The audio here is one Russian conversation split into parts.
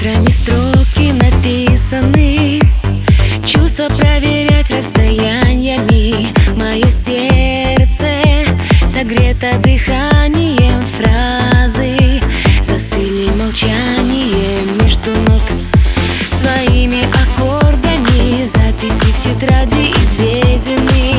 Ветрами строки написаны. Чувства проверять расстояниями. Мое сердце согрето дыханием фразы. Застыли молчанием между нот. Своими аккордами записи в тетради изведены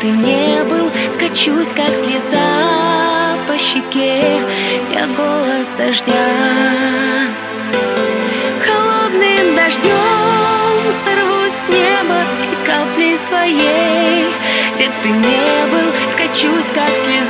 ты не был, скачусь, как слеза по щеке. Я голос дождя. Холодным дождем сорву с неба И капли своей. Где ты не был, скачусь, как слеза